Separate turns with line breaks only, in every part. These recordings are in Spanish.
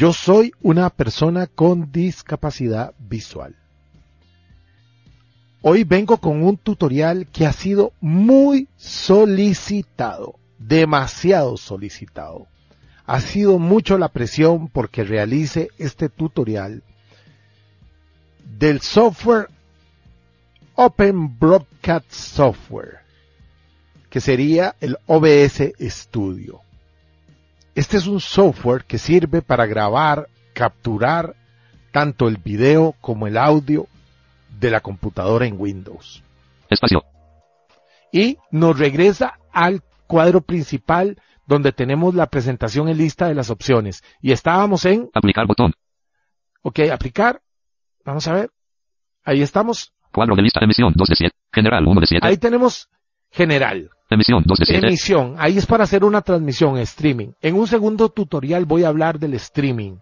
Yo soy una persona con discapacidad visual. Hoy vengo con un tutorial que ha sido muy solicitado, demasiado solicitado. Ha sido mucho la presión porque realice este tutorial del software Open Broadcast Software, que sería el OBS Studio. Este es un software que sirve para grabar, capturar tanto el video como el audio de la computadora en Windows.
Espacio.
Y nos regresa al cuadro principal donde tenemos la presentación en lista de las opciones. Y estábamos en...
Aplicar botón.
Ok, aplicar. Vamos a ver. Ahí estamos.
Cuadro de lista, emisión 2 de 7. General 1 de 7.
Ahí tenemos general.
Emisión 2 de 7.
Emisión. Ahí es para hacer una transmisión, streaming. En un segundo tutorial voy a hablar del streaming.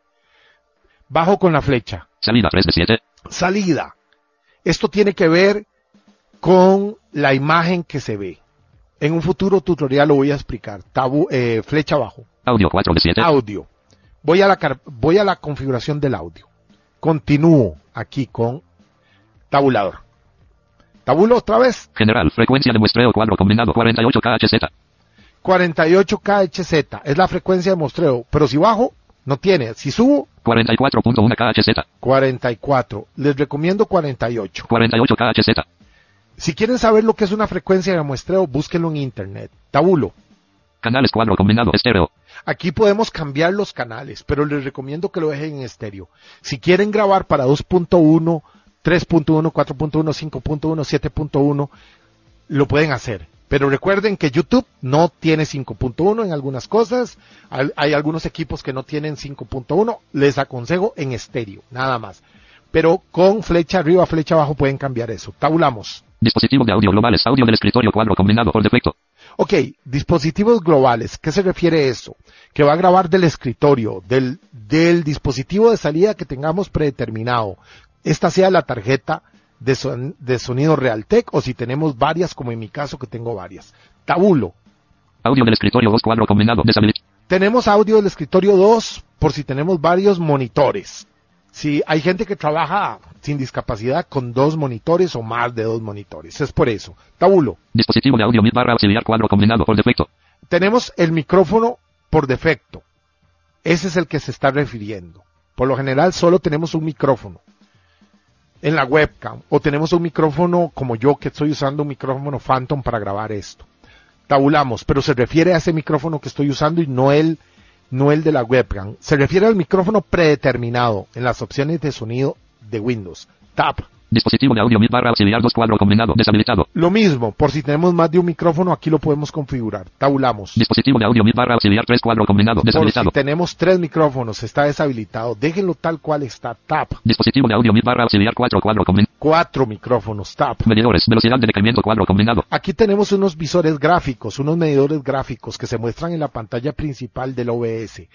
Bajo con la flecha.
Salida 3 de 7.
Salida. Esto tiene que ver con la imagen que se ve. En un futuro tutorial lo voy a explicar. Tabu, eh, flecha abajo.
Audio 4 de 7.
Audio. Voy a, la, voy a la configuración del audio. Continúo aquí con tabulador. Tabulo otra vez.
General, frecuencia de muestreo cuadro combinado 48 KHZ.
48 KHZ es la frecuencia de muestreo, pero si bajo, no tiene. Si subo,
44.1 KHZ.
44. Les recomiendo 48.
48 KHZ.
Si quieren saber lo que es una frecuencia de muestreo, búsquenlo en internet. Tabulo.
Canales cuadro combinado estéreo.
Aquí podemos cambiar los canales, pero les recomiendo que lo dejen en estéreo. Si quieren grabar para 2.1, 3.1, 4.1, 5.1, 7.1, lo pueden hacer. Pero recuerden que YouTube no tiene 5.1 en algunas cosas. Hay, algunos equipos que no tienen 5.1. Les aconsejo en estéreo, nada más. Pero con flecha arriba, flecha abajo pueden cambiar eso. Tabulamos.
Dispositivo de audio globales, audio del escritorio cuadro combinado por defecto.
Ok, dispositivos globales. ¿Qué se refiere eso? Que va a grabar del escritorio, del, del dispositivo de salida que tengamos predeterminado. Esta sea la tarjeta de, son, de sonido Realtek o si tenemos varias, como en mi caso que tengo varias. Tabulo.
Audio del escritorio 2 cuadro combinado.
Tenemos audio del escritorio 2 por si tenemos varios monitores. Si hay gente que trabaja sin discapacidad con dos monitores o más de dos monitores. Es por eso. Tabulo.
Dispositivo de audio mid barra auxiliar cuadro combinado por defecto.
Tenemos el micrófono por defecto. Ese es el que se está refiriendo. Por lo general solo tenemos un micrófono en la webcam o tenemos un micrófono como yo que estoy usando un micrófono Phantom para grabar esto. Tabulamos, pero se refiere a ese micrófono que estoy usando y no el, no el de la webcam. Se refiere al micrófono predeterminado en las opciones de sonido de Windows. Tab.
Dispositivo de audio mid barra auxiliar 2 cuadro combinado deshabilitado.
Lo mismo, por si tenemos más de un micrófono, aquí lo podemos configurar. Tabulamos.
Dispositivo de audio mid barra auxiliar 3 cuadro combinado deshabilitado.
Por si tenemos tres micrófonos, está deshabilitado. Déjenlo tal cual está. Tab.
Dispositivo de audio mid barra auxiliar 4 cuadro combinado.
Cuatro micrófonos. Tab.
Medidores, velocidad de decremento cuadro combinado.
Aquí tenemos unos visores gráficos, unos medidores gráficos que se muestran en la pantalla principal del OBS.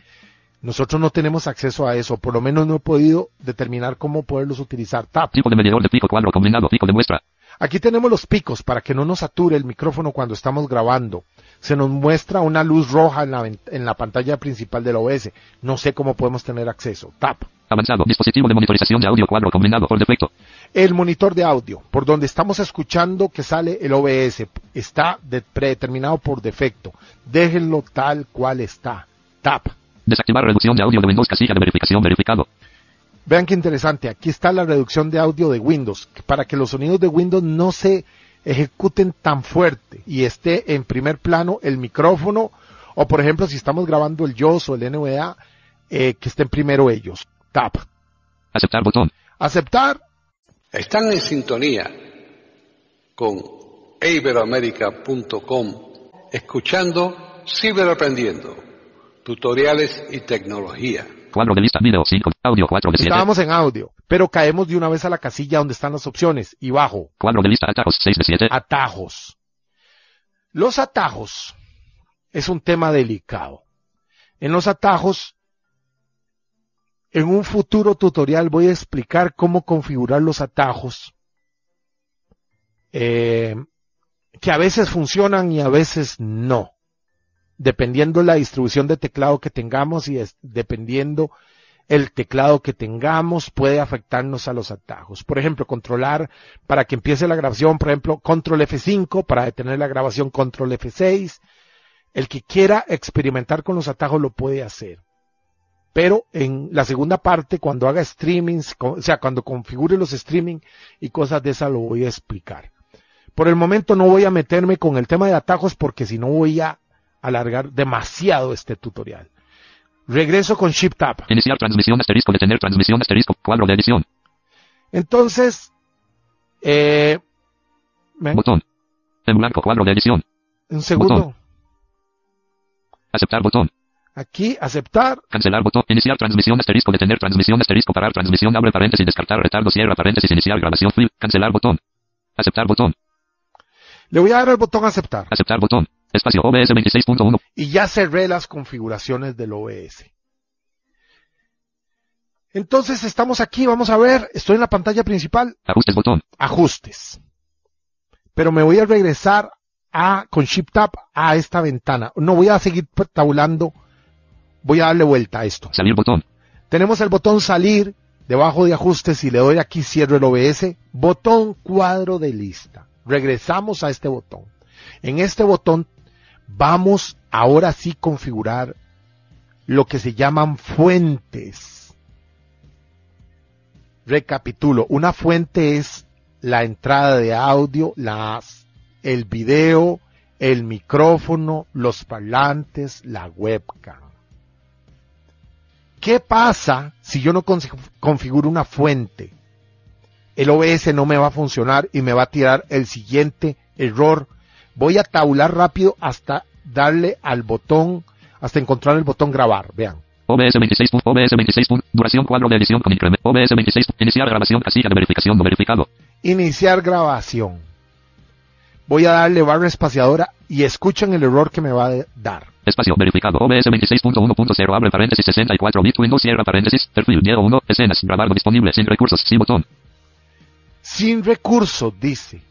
Nosotros no tenemos acceso a eso, por lo menos no he podido determinar cómo poderlos utilizar. Tab.
Tipo de medidor de pico cuadro combinado, pico de muestra.
Aquí tenemos los picos para que no nos sature el micrófono cuando estamos grabando. Se nos muestra una luz roja en la, en la pantalla principal del OBS. No sé cómo podemos tener acceso. Tab.
Avanzado. Dispositivo de monitorización de audio cuadro combinado por defecto.
El monitor de audio, por donde estamos escuchando que sale el OBS, está de predeterminado por defecto. Déjenlo tal cual está. Tab.
Desactivar reducción de audio de Windows casilla de verificación verificado.
Vean qué interesante, aquí está la reducción de audio de Windows, para que los sonidos de Windows no se ejecuten tan fuerte y esté en primer plano el micrófono, o por ejemplo si estamos grabando el JOS o el NVA, eh, que estén primero ellos. Tap.
Aceptar botón.
Aceptar.
Están en sintonía con iberoamerica.com, escuchando Ciberaprendiendo, tutoriales y tecnología.
Cuadro de lista, video 5, audio 4 de 7.
Estábamos en audio, pero caemos de una vez a la casilla donde están las opciones y bajo.
Cuadro de lista, atajos 6 de 7.
Atajos. Los atajos es un tema delicado. En los atajos, en un futuro tutorial voy a explicar cómo configurar los atajos, eh, que a veces funcionan y a veces no, dependiendo la distribución de teclado que tengamos y dependiendo el teclado que tengamos puede afectarnos a los atajos. Por ejemplo, controlar para que empiece la grabación, por ejemplo, control F5 para detener la grabación, control F6. El que quiera experimentar con los atajos lo puede hacer. Pero en la segunda parte, cuando haga streamings, o sea, cuando configure los streaming y cosas de esas lo voy a explicar. Por el momento no voy a meterme con el tema de atajos porque si no voy a alargar demasiado este tutorial. Regreso con Shift Tab.
Iniciar transmisión asterisco, detener transmisión asterisco, cuadro de edición.
Entonces, eh, ven,
Botón. En blanco, cuadro de edición.
un segundo.
botón. Aceptar botón.
Aquí, aceptar.
Cancelar botón. Iniciar transmisión asterisco, detener transmisión asterisco, parar transmisión, abre paréntesis, descartar retardo, cierra paréntesis, iniciar grabación, flip, cancelar botón. Aceptar botón.
Le voy a dar el botón aceptar.
Aceptar botón. Espacio OBS 26.1.
Y ya cerré las configuraciones del OBS. Entonces estamos aquí, vamos a ver, estoy en la pantalla principal,
Ajustes botón.
ajustes. Pero me voy a regresar a, con Shift Tab a esta ventana. No voy a seguir tabulando, voy a darle vuelta a esto.
Salir botón.
Tenemos el botón salir debajo de ajustes y le doy aquí cierro el OBS. Botón cuadro de lista. Regresamos a este botón. En este botón vamos ahora sí configurar lo que se llaman fuentes. Recapitulo. Una fuente es la entrada de audio, las, el video, el micrófono, los parlantes, la webcam. ¿Qué pasa si yo no con- configuro una fuente? El OBS no me va a funcionar y me va a tirar el siguiente error. Voy a tabular rápido hasta darle al botón, hasta encontrar el botón grabar. Vean.
OBS 26. punto- OBS 26. punto- Duración cuadro de edición con incremento. OBS 26. Iniciar grabación casilla de verificación no verificado.
Iniciar grabación. Voy a darle barra espaciadora y escuchen el error que me va a dar.
Espacio verificado. OBS 26.1.0 abre paréntesis 64 bit Windows cierra paréntesis. Perfil Diego 1. Escenas. Grabar disponible sin recursos. Sí botón.
Sin recurso, dice.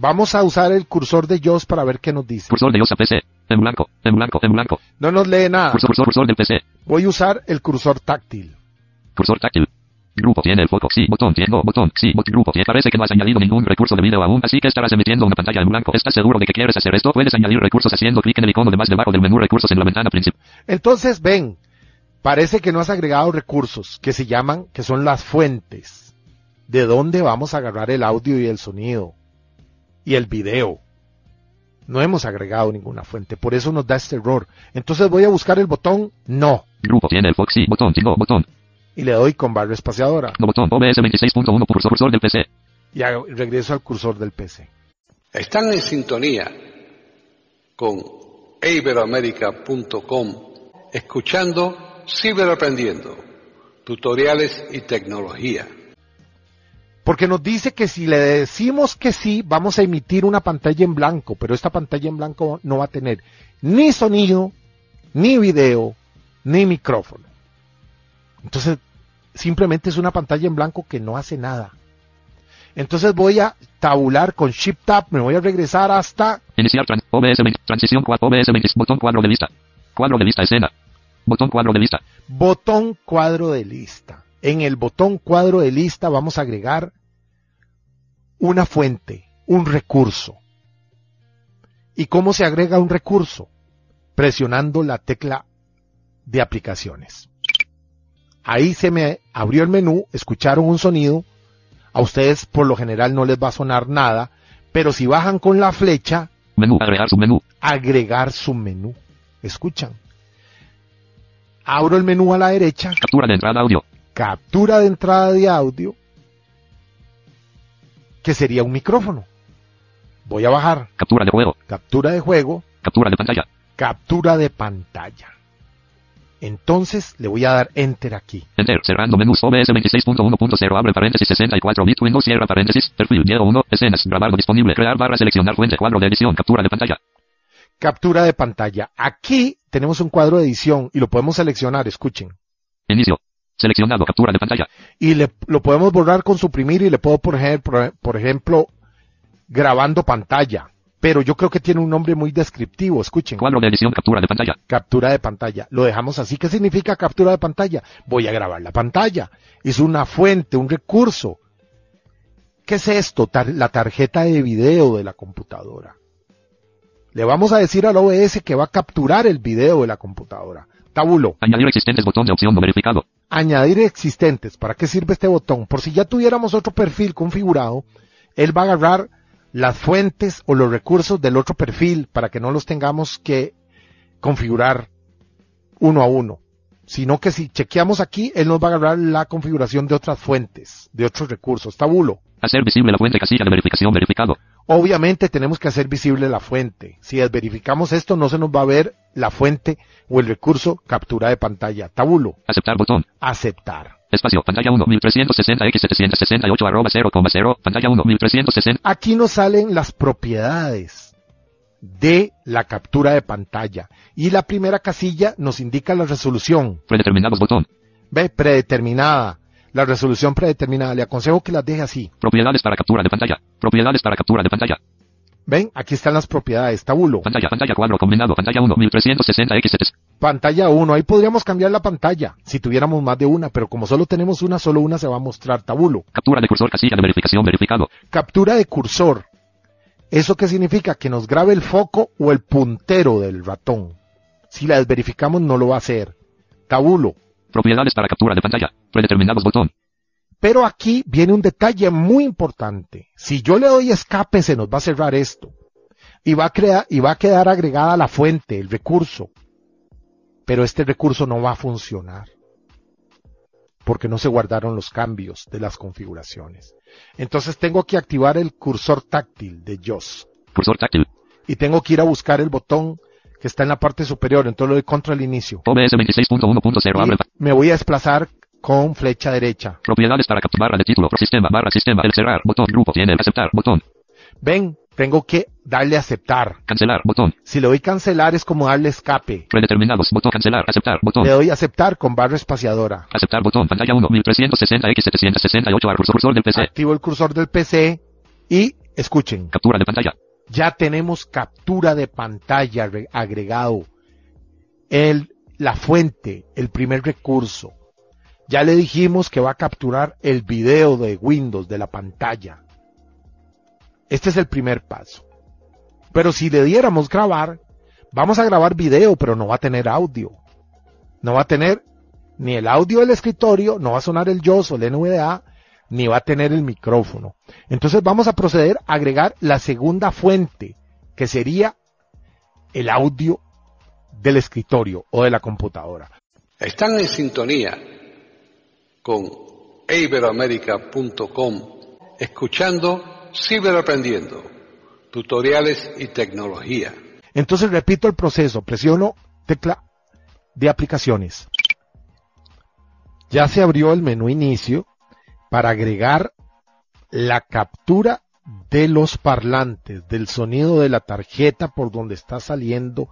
Vamos a usar el cursor de JOS para ver qué nos dice.
Cursor de OSA PC. En blanco. En blanco. En blanco.
No nos lee nada.
Cursor, cursor, cursor del PC.
Voy a usar el cursor táctil.
Cursor táctil. Grupo tiene el foco. Sí, botón, tiene, no, botón, sí, bot, grupo tiene. Parece que no has añadido ningún recurso de video aún, así que estarás emitiendo una pantalla en blanco. ¿Estás seguro de que quieres hacer esto? Puedes añadir recursos haciendo clic en el icono de más debajo del menú recursos en la ventana principal.
Entonces, ven, parece que no has agregado recursos que se llaman, que son las fuentes. De dónde vamos a agarrar el audio y el sonido. Y el video. No hemos agregado ninguna fuente, por eso nos da este error. Entonces voy a buscar el botón no.
Grupo tiene el. Sí, botón, no, botón,
Y le doy con barra espaciadora.
no, botón. OBS 26.1 cursor, cursor del PC.
Y hago- regreso al cursor del PC.
Están en sintonía con iberoamerica.com, escuchando Ciberaprendiendo, tutoriales y tecnología.
Porque nos dice que si le decimos que sí, vamos a emitir una pantalla en blanco, pero esta pantalla en blanco no va a tener ni sonido, ni video, ni micrófono. Entonces, simplemente es una pantalla en blanco que no hace nada. Entonces voy a tabular con Shift Tab, me voy a regresar hasta
Iniciar tran OBS 20, transición cuadro, OBS 20, botón cuadro de lista. Cuadro de lista escena. Botón cuadro de lista.
botón cuadro de lista. En el botón cuadro de lista vamos a agregar una fuente, un recurso. ¿Y cómo se agrega un recurso? Presionando la tecla de aplicaciones. Ahí se me abrió el menú, escucharon un sonido, a ustedes por lo general no les va a sonar nada, pero si bajan con la flecha,
Menú. Agregar submenú.
agregar su menú. Escuchan. Abro el menú a la derecha,
Captura de entrada audio.
captura de entrada de audio, que sería un micrófono. Voy a bajar,
Captura de juego.
captura de juego,
Captura de pantalla.
captura de pantalla. Entonces le voy a dar enter aquí.
Enter. Cerrando menús. OBS 26.1.0. Abre paréntesis 64 bit Windows. Cierra paréntesis. Perfil. Diego 1. Escenas. Grabar disponible. Crear barra. Seleccionar fuente. Cuadro de edición. Captura de pantalla.
Captura de pantalla. Aquí tenemos un cuadro de edición y lo podemos seleccionar, escuchen.
Inicio. Seleccionado. Captura de pantalla.
Y le, lo podemos borrar con suprimir y le puedo poner, por, ejemplo, grabando pantalla. Pero yo creo que tiene un nombre muy descriptivo, escuchen.
Cuadro de edición. Captura de pantalla.
Captura de pantalla. Lo dejamos así. ¿Qué significa captura de pantalla? Voy a grabar la pantalla. Es una fuente, un recurso. ¿Qué es esto? Tar- la tarjeta de video de la computadora. Le vamos a decir al OBS que va a capturar el video de la computadora. Tabulo.
Añadir existentes. Botón de opción no verificado.
Añadir existentes. ¿Para qué sirve este botón? Por si ya tuviéramos otro perfil configurado, él va a agarrar las fuentes o los recursos del otro perfil para que no los tengamos que configurar uno a uno. Sino que si chequeamos aquí, él nos va a agarrar la configuración de otras fuentes, de otros recursos. Tabulo.
Hacer visible la fuente casilla de verificación verificado.
Obviamente tenemos que hacer visible la fuente. Si desverificamos esto, no se nos va a ver la fuente o el recurso captura de pantalla. Tabulo.
Aceptar botón.
Aceptar.
Espacio. Pantalla 1. 1360 x 768 arroba 0,0. Pantalla 1. 1360.
Aquí nos salen las propiedades de la captura de pantalla. Y la primera casilla nos indica la resolución.
Predeterminados botón.
Ve, predeterminada. La resolución predeterminada. Le aconsejo que las deje así.
Propiedades para captura de pantalla. Propiedades para captura de pantalla.
Ven, aquí están las propiedades. Tabulo.
Pantalla. Pantalla cuadro combinado. Pantalla 1. 1360 x 768
Pantalla 1. Ahí podríamos cambiar la pantalla si tuviéramos más de una, pero como solo tenemos una, solo una se va a mostrar. Tabulo.
Captura de cursor casilla de verificación verificado.
Captura de cursor. ¿Eso qué significa? Que nos grabe el foco o el puntero del ratón. Si la desverificamos no lo va a hacer. Tabulo.
Propiedades para captura de pantalla. Predeterminados botón.
Pero aquí viene un detalle muy importante. Si yo le doy escape se nos va a cerrar esto. Y va a crear, y va a quedar agregada la fuente, el recurso. Pero este recurso no va a funcionar. Porque no se guardaron los cambios de las configuraciones. Entonces tengo que activar el cursor táctil de JOS.
Cursor táctil.
Y tengo que ir a buscar el botón que está en la parte superior. Entonces lo doy contra el inicio.
OBS 26.1.0 abre. pa-
Y me voy a desplazar con flecha derecha.
Propiedades para barra de título. Sistema barra sistema. El cerrar. Botón. Grupo. Tiene. Aceptar. Botón.
Ven, tengo que darle aceptar.
Cancelar. Botón.
Si le doy cancelar es como darle escape.
Predeterminados. Botón. Cancelar. Aceptar. Botón.
Le doy aceptar con barra espaciadora.
Aceptar botón. Pantalla 1. 1360 x 768 cursor. Cursor del PC.
Activo el cursor del PC y escuchen,
Captura de pantalla.
Ya tenemos captura de pantalla re- agregado. El, la fuente, el primer recurso. Ya le dijimos que va a capturar el video de Windows de la pantalla. Este es el primer paso. Pero si le diéramos grabar, vamos a grabar video, pero no va a tener audio. No va a tener ni el audio del escritorio, no va a sonar el JOS o el NVDA, ni va a tener el micrófono. Entonces vamos a proceder a agregar la segunda fuente, que sería el audio del escritorio o de la computadora.
Están en sintonía con iberoamérica.com escuchando Ciberaprendiendo, tutoriales y tecnología.
Entonces repito el proceso, presiono tecla de aplicaciones. Ya se abrió el menú inicio para agregar la captura de los parlantes, del sonido de la tarjeta por donde está saliendo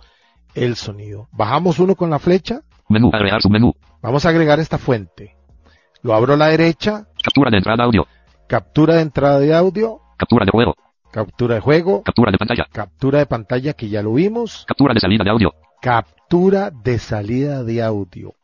el sonido. Bajamos uno con la flecha,
Menú. Agregar submenú.
vamos a agregar esta fuente. Lo abro a la derecha,
Captura de entrada audio.
captura de entrada de audio,
Captura de juego.
captura de juego,
Captura de pantalla.
captura de pantalla que ya lo vimos,
Captura de salida de audio.
captura de salida de audio.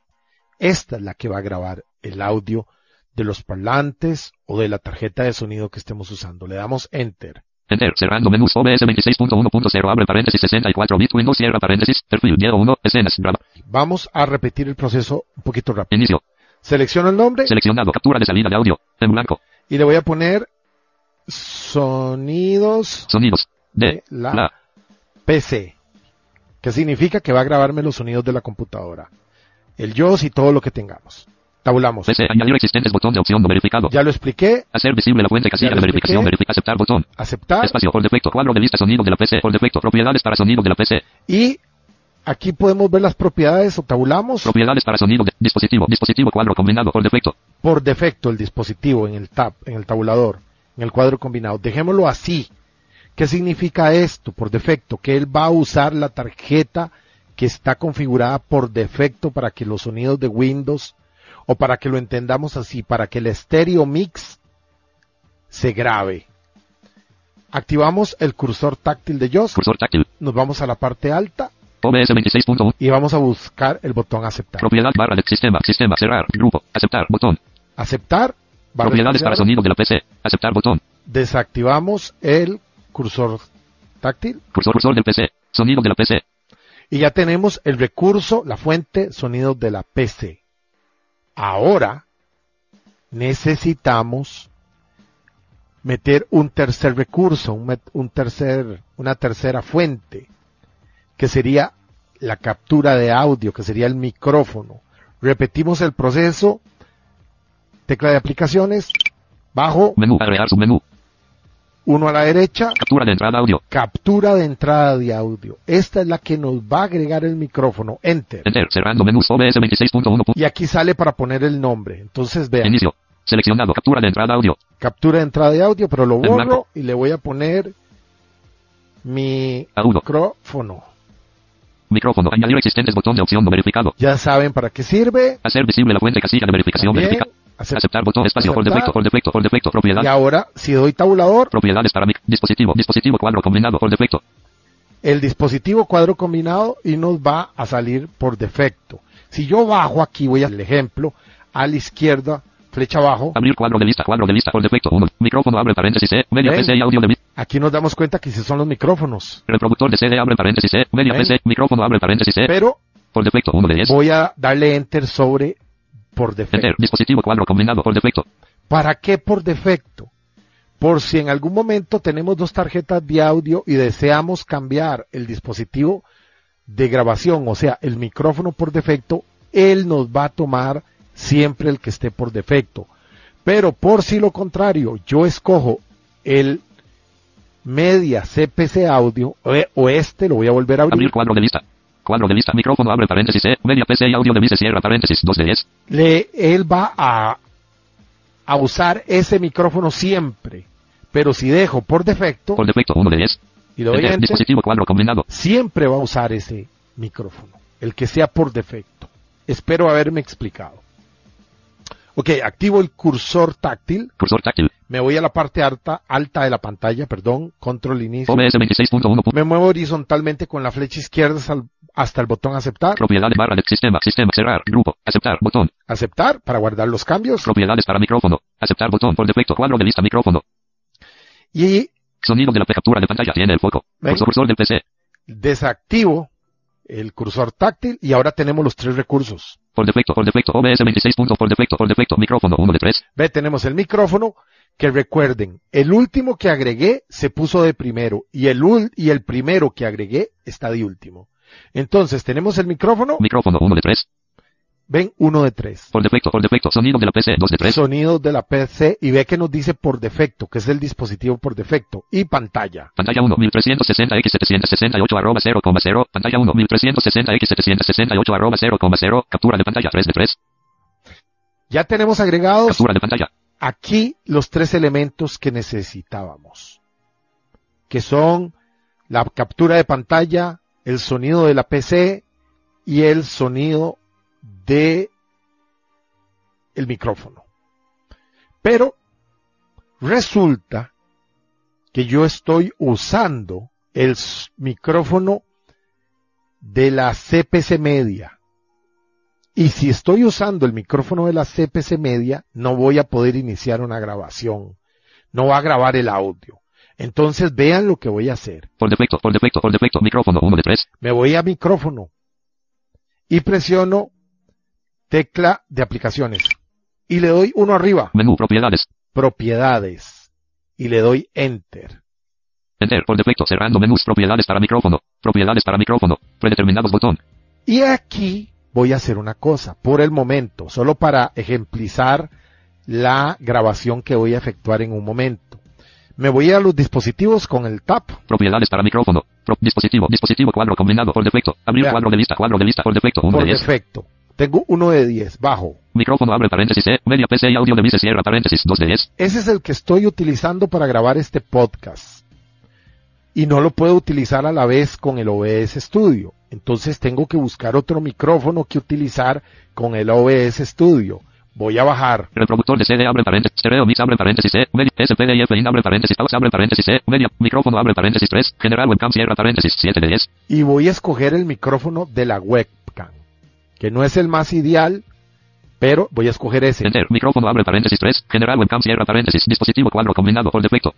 Esta es la que va a grabar el audio de los parlantes o de la tarjeta de sonido que estemos usando. Le damos enter.
Enter. Cerrando menús. OBS 26.1.0 abre paréntesis 64 bit Windows cierra paréntesis. Perfil. Diego 1. Escenas. Graba.
Vamos a repetir el proceso un poquito rápido.
Inicio.
Selecciono el nombre
Seleccionado. Captura de salida de audio. En blanco.
y le voy a poner sonidos
Sonidos. De.
de la,
La.
PC. Que significa que va a grabarme los sonidos de la computadora. El JOS y todo lo que tengamos. Tabulamos.
PC. Añadir existentes. Botón de opción no verificado.
Ya lo expliqué.
Hacer visible la fuente casilla de verificación. Verifica. Aceptar. Botón.
Aceptar.
Espacio. Por defecto. Cuadro de lista. Sonido de la PC. Por defecto. Propiedades para sonido de la PC.
Y aquí podemos ver las propiedades o tabulamos.
Propiedades para sonido de dispositivo. Dispositivo cuadro combinado. Por defecto.
por defecto el dispositivo en el tab, en el tabulador, en el cuadro combinado. Dejémoslo así. ¿Qué significa esto por defecto? Que él va a usar la tarjeta que está configurada por defecto para que los sonidos de Windows o para que lo entendamos así, para que el stereo mix se grabe. Activamos el cursor táctil de JOS,
Cursor táctil.
nos vamos a la parte alta
OBS 26.1.
y vamos a buscar el botón aceptar.
Propiedad barra de sistema. Sistema. Cerrar. Grupo. Aceptar. Botón.
Aceptar.
Propiedades para sonido de la PC. Aceptar. Botón.
desactivamos el cursor táctil
Cursor. Cursor del PC. Sonido de la PC.
y ya tenemos el recurso, la fuente sonido de la PC. Ahora necesitamos meter un tercer recurso, un, tercer, una tercera fuente, que sería la captura de audio, que sería el micrófono. Repetimos el proceso, tecla de aplicaciones, bajo,
Menú. Agregar submenú.
Uno a la derecha,
Captura de entrada audio.
captura de entrada de audio. Esta es la que nos va a agregar el micrófono. Enter.
Enter. Cerrando menús. OBS 26.1.
Y aquí sale para poner el nombre. Entonces vean,
Inicio. Seleccionado. Captura de entrada audio.
captura de entrada de audio, pero lo borro y le voy a poner mi
Agudo.
micrófono.
Micrófono. Añadir existentes. Botón de opción no verificado.
Ya saben para qué sirve.
Hacer visible la fuente casilla de verificación.
Bien.
Verifica.
Acep-
Aceptar botón espacio por
Aceptar.
defecto, por defecto, por defecto, propiedad.
Y ahora, si doy tabulador,
Propiedades para mic, dispositivo, dispositivo cuadro combinado por defecto.
el dispositivo cuadro combinado y nos va a salir por defecto. Si yo bajo aquí, voy al ejemplo, a la izquierda, flecha abajo,
Abrir cuadro de lista, cuadro de lista por defecto. 1. Micrófono abre paréntesis C. Media. PC y audio de mi.
aquí nos damos cuenta que si son los micrófonos.
Reproductor de CD abre paréntesis C. Media
Ven.
PC. Micrófono abre paréntesis C.
Pero
Por defecto 1 de 10.
voy a darle enter sobre por defecto.
Enter. Dispositivo cuadro combinado por defecto.
¿Para qué por defecto? Por si en algún momento tenemos dos tarjetas de audio y deseamos cambiar el dispositivo de grabación, o sea, el micrófono por defecto, él nos va a tomar siempre el que esté por defecto. Pero por si lo contrario, yo escojo el media CPC audio o e- o este, lo voy a volver a abrir,
Abrir cuadro de lista. Cuadro de lista. Micrófono abre paréntesis C. Media PC y audio de se cierra paréntesis 2 de 10.
le, él va a, a usar ese micrófono siempre. Pero si dejo por defecto
Por defecto 1 de 10.
y
enter, Dispositivo cuadro combinado.
siempre va a usar ese micrófono, el que sea por defecto. Espero haberme explicado. Ok, activo el cursor táctil,
Cursor táctil.
me voy a la parte alta, alta de la pantalla, perdón, control inicio.
OBS 26.1.
Me muevo horizontalmente con la flecha izquierda hasta el botón aceptar,
Propiedades barra de sistema, sistema, cerrar, grupo, aceptar, botón,
aceptar para guardar los cambios
propiedades para micrófono, aceptar botón, por defecto, cuadro de lista, micrófono,
y
sonido de la captura de pantalla, tiene el foco,
Ven.
cursor, cursor del PC,
desactivo el cursor táctil y ahora tenemos los tres recursos.
por defecto, por defecto, OBS 26. punto, por defecto, por defecto, micrófono, 1 de 3,
Ve, tenemos el micrófono, que recuerden, el último que agregué se puso de primero y el, ul- y el primero que agregué está de último. Entonces tenemos el micrófono,
micrófono, 1 de 3,
ven uno de tres.
por defecto, por defecto, sonido de la PC, 2 de 3,
Sonidos de la PC y ve que nos dice por defecto, que es el dispositivo por defecto y pantalla.
pantalla 1, 1360x768 arroba 0,0, pantalla 1, 1360x768 arroba 0,0, captura de pantalla, 3 de 3,
Ya tenemos agregados
captura de pantalla,
aquí los tres elementos que necesitábamos, que son la captura de pantalla, el sonido de la PC y el sonido de el micrófono. Pero resulta que yo estoy usando el micrófono de la CPC media. Y si estoy usando el micrófono de la CPC media, no voy a poder iniciar una grabación. No va a grabar el audio. Entonces vean lo que voy a hacer.
por defecto, por defecto, por defecto, micrófono, 1 de 3,
Me voy a micrófono y presiono tecla de aplicaciones. y le doy uno arriba,
Menú. Propiedades.
propiedades, y le doy enter.
Enter. Por defecto. Cerrando menús. Propiedades para micrófono. Propiedades para micrófono. Predeterminados botón.
Y aquí voy a hacer una cosa, por el momento, solo para ejemplizar la grabación que voy a efectuar en un momento. Me voy a los dispositivos con el tap.
Propiedades para micrófono. Pro- dispositivo. Dispositivo cuadro combinado. Por defecto. Abrir cuadro de lista. Cuadro de lista. Por defecto. 1
Por
de 10.
defecto. Tengo uno de 10, bajo.
Micrófono abre paréntesis E. Media PC y audio de vice cierra paréntesis. 2 de 10.
Ese es el que estoy utilizando para grabar este podcast. Y no lo puedo utilizar a la vez con el OBS Studio. Entonces tengo que buscar otro micrófono que utilizar con el OBS Studio. Voy a bajar.
Reproductor de CD abre paréntesis. Stereo mix abre paréntesis E. Media SPDIF in abre paréntesis. Aux abre paréntesis E. Media. Micrófono abre paréntesis 3. General webcam cierra paréntesis. 7 de 10.
y voy a escoger el micrófono de la webcam, que no es el más ideal, pero voy a escoger ese.
Enter. Micrófono abre paréntesis 3. General webcam cierra paréntesis. Dispositivo cuadro combinado. Por defecto.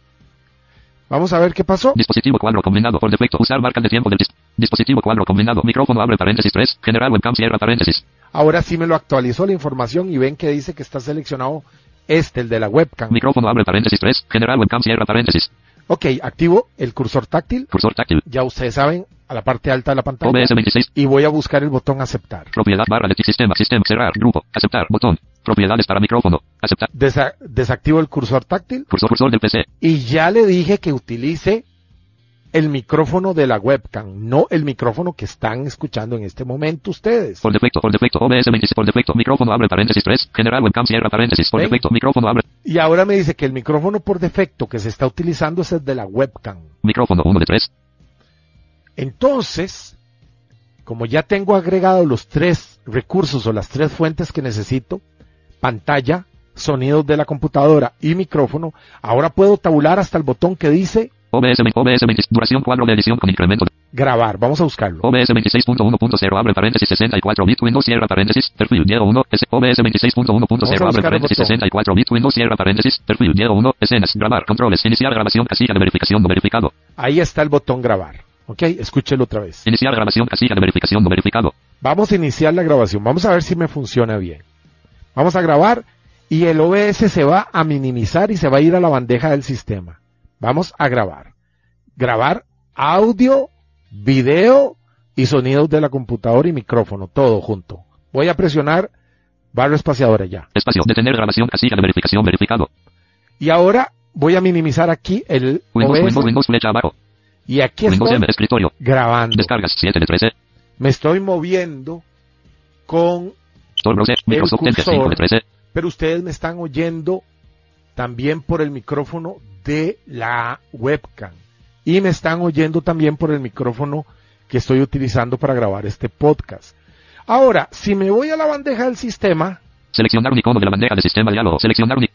Vamos a ver qué pasó.
Dispositivo cuadro combinado. Por defecto. Usar marca de tiempo del dis- dispositivo cuadro combinado. Micrófono abre paréntesis 3. General webcam cierra paréntesis.
Ahora sí me lo actualizó la información y ven que dice que está seleccionado este, el de la webcam.
Micrófono abre paréntesis 3. General webcam cierra paréntesis.
Ok, activo el cursor táctil.
Cursor táctil.
Ya ustedes saben, a la parte alta de la pantalla.
OBS 26.
Y voy a buscar el botón aceptar.
Propiedad barra de sistema. Sistema. Cerrar. Grupo. Aceptar. Botón. Propiedades para micrófono. Aceptar.
Desa- desactivo el cursor táctil
Cursor cursor del PC.
y ya le dije que utilice el micrófono de la webcam, no el micrófono que están escuchando en este momento ustedes.
Por defecto. Por defecto. OBS 26. Por defecto. Micrófono abre paréntesis 3. General webcam cierra paréntesis. Por
Ven.
defecto. Micrófono abre.
Y ahora me dice que el micrófono por defecto que se está utilizando es el de la webcam.
Micrófono 1 de 3.
Entonces, como ya tengo agregado los tres recursos o las tres fuentes que necesito, pantalla, sonidos de la computadora y micrófono, ahora puedo tabular hasta el botón que dice
OBS 20. OBS 20. Duración cuadro de edición con incremento.
grabar. Vamos a buscarlo.
OBS 26.1.0 abre paréntesis 64 bit Windows cierra paréntesis perfil Diego 1 S OBS 26.1.0
Vamos a
abre paréntesis
botón.
64 bit Windows cierra paréntesis perfil Diego 1 escenas grabar controles iniciar grabación casilla de verificación no verificado
Ahí está el botón grabar. Ok, escúchelo otra vez.
iniciar grabación casilla de verificación no verificado
Vamos a iniciar la grabación. Vamos a ver si me funciona bien. Vamos a grabar y el OBS se va a minimizar y se va a ir a la bandeja del sistema. Vamos a grabar. Grabar audio, video y sonidos de la computadora y micrófono, todo junto. Voy a presionar barra espaciadora ya.
espacio detener grabación casilla de verificación verificado
Y ahora voy a minimizar aquí el
Windows
OBS
Windows Windows flecha abajo
y aquí
Windows
estoy
M escritorio
grabando.
descargas 7 de 13
Me estoy moviendo con
Store Browser Microsoft Edge
cursor.
5 de 13
pero ustedes me están oyendo también por el micrófono de la webcam. Y me están oyendo también por el micrófono que estoy utilizando para grabar este podcast. Ahora, si me voy a la bandeja del sistema,
seleccionar un icono de la bandeja de sistema diálogo. Seleccionar un